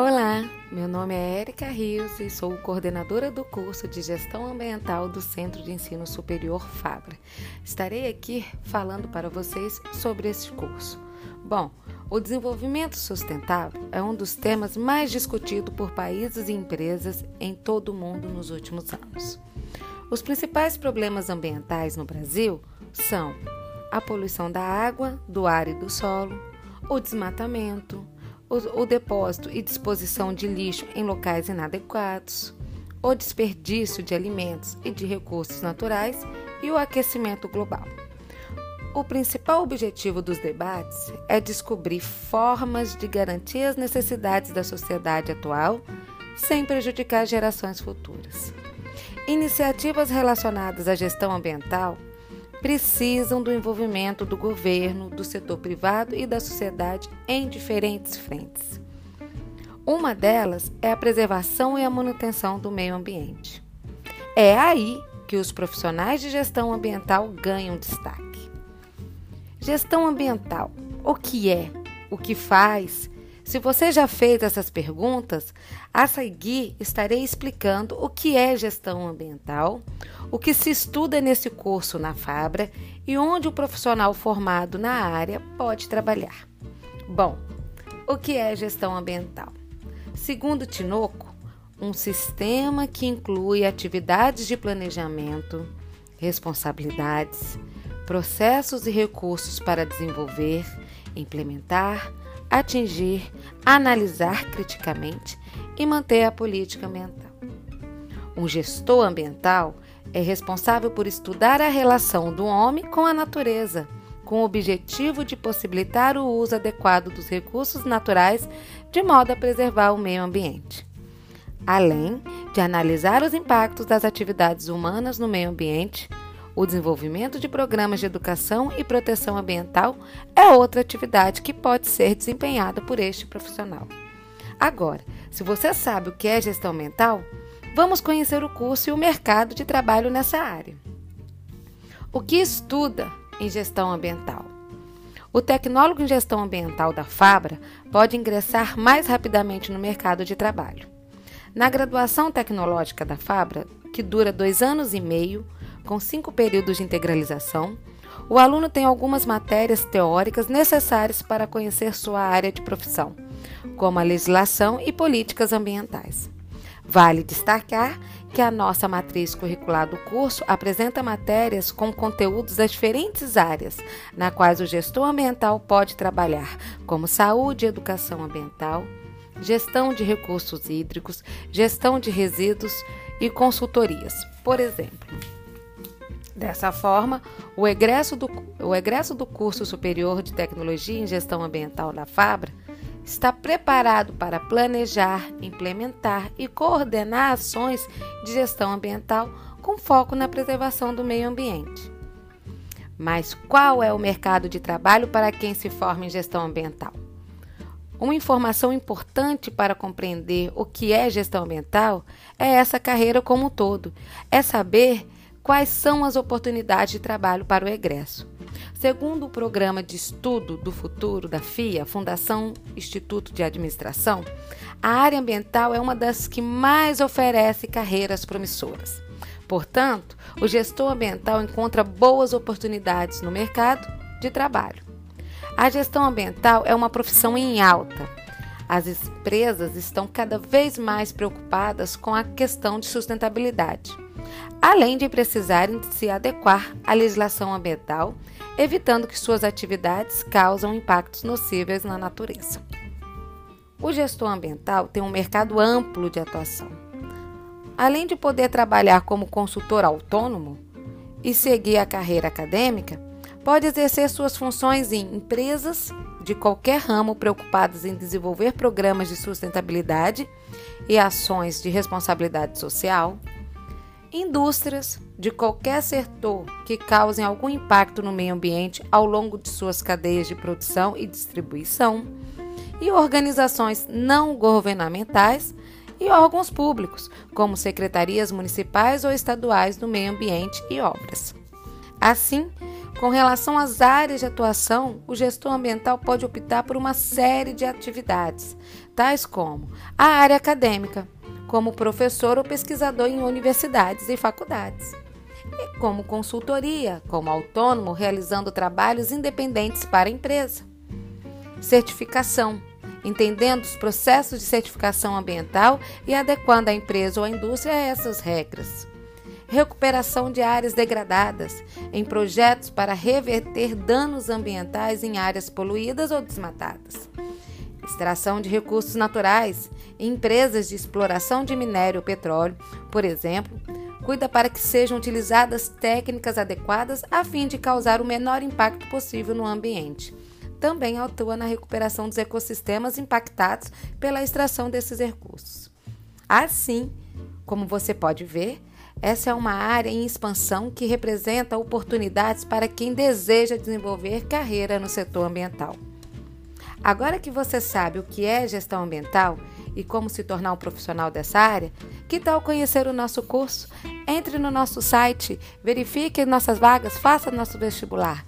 Olá, meu nome é Erika Rios e sou coordenadora do curso de Gestão Ambiental do Centro de Ensino Superior Fabra. Estarei aqui falando para vocês sobre esse curso. Bom, o desenvolvimento sustentável é um dos temas mais discutidos por países e empresas em todo o mundo nos últimos anos. Os principais problemas ambientais no Brasil são a poluição da água, do ar e do solo, o desmatamento, o, o depósito e disposição de lixo em locais inadequados, o desperdício de alimentos e de recursos naturais e o aquecimento global. O principal objetivo dos debates é descobrir formas de garantir as necessidades da sociedade atual sem prejudicar gerações futuras. Iniciativas relacionadas à gestão ambiental precisam do envolvimento do governo, do setor privado e da sociedade em diferentes frentes. Uma delas é a preservação e a manutenção do meio ambiente. É aí que os profissionais de gestão ambiental ganham destaque. Gestão ambiental: o que é? O que faz? Se você já fez essas perguntas, a seguir estarei explicando o que é gestão ambiental, o que se estuda nesse curso na Fabra e onde o profissional formado na área pode trabalhar. Bom, o que é gestão ambiental? Segundo Tinoco, um sistema que inclui atividades de planejamento, responsabilidades, processos e recursos para desenvolver, implementar, atingir, analisar criticamente e manter a política ambiental. Um gestor ambiental é responsável por estudar a relação do homem com a natureza, com o objetivo de possibilitar o uso adequado dos recursos naturais de modo a preservar o meio ambiente. Além de analisar os impactos das atividades humanas no meio ambiente, o desenvolvimento de programas de educação e proteção ambiental é outra atividade que pode ser desempenhada por este profissional. Agora, se você sabe o que é gestão ambiental, vamos conhecer o curso e o mercado de trabalho nessa área. O que estuda em gestão ambiental? O tecnólogo em gestão ambiental da Fabra pode ingressar mais rapidamente no mercado de trabalho. Na graduação tecnológica da Fabra, que dura dois anos e meio, com cinco períodos de integralização, o aluno tem algumas matérias teóricas necessárias para conhecer sua área de profissão, como a legislação e políticas ambientais. Vale destacar que a nossa matriz curricular do curso apresenta matérias com conteúdos das diferentes áreas, na quais o gestor ambiental pode trabalhar, como saúde e educação ambiental, gestão de recursos hídricos, gestão de resíduos e consultorias, por exemplo. Dessa forma, o egresso, do, o egresso do curso superior de tecnologia em gestão ambiental da Fabra está preparado para planejar, implementar e coordenar ações de gestão ambiental com foco na preservação do meio ambiente. Mas qual é o mercado de trabalho para quem se forma em gestão ambiental? Uma informação importante para compreender o que é gestão ambiental é essa carreira como um todo. É saber quais são as oportunidades de trabalho para o egresso. Segundo o Programa de Estudo do Futuro da FIA, Fundação Instituto de Administração, a área ambiental é uma das que mais oferece carreiras promissoras. Portanto, o gestor ambiental encontra boas oportunidades no mercado de trabalho. A gestão ambiental é uma profissão em alta. As empresas estão cada vez mais preocupadas com a questão de sustentabilidade além de precisarem se adequar à legislação ambiental, evitando que suas atividades causam impactos nocíveis na natureza. O gestor ambiental tem um mercado amplo de atuação. Além de poder trabalhar como consultor autônomo e seguir a carreira acadêmica, pode exercer suas funções em empresas de qualquer ramo preocupadas em desenvolver programas de sustentabilidade e ações de responsabilidade social, Indústrias de qualquer setor que causem algum impacto no meio ambiente ao longo de suas cadeias de produção e distribuição, e organizações não governamentais e órgãos públicos, como secretarias municipais ou estaduais do meio ambiente e obras. Assim, Com relação às áreas de atuação, o gestor ambiental pode optar por uma série de atividades, tais como a área acadêmica, como professor ou pesquisador em universidades e faculdades, e como consultoria, como autônomo realizando trabalhos independentes para a empresa. Certificação, entendendo os processos de certificação ambiental e adequando a empresa ou a indústria a essas regras recuperação de áreas degradadas, em projetos para reverter danos ambientais em áreas poluídas ou desmatadas. Extração de recursos naturais, em empresas de exploração de minério ou petróleo, por exemplo, cuida para que sejam utilizadas técnicas adequadas a fim de causar o menor impacto possível no ambiente. Também atua na recuperação dos ecossistemas impactados pela extração desses recursos. Assim, como você pode ver, essa é uma área em expansão que representa oportunidades para quem deseja desenvolver carreira no setor ambiental. Agora que você sabe o que é gestão ambiental e como se tornar um profissional dessa área, que tal conhecer o nosso curso? Entre no nosso site, verifique nossas vagas, faça nosso vestibular.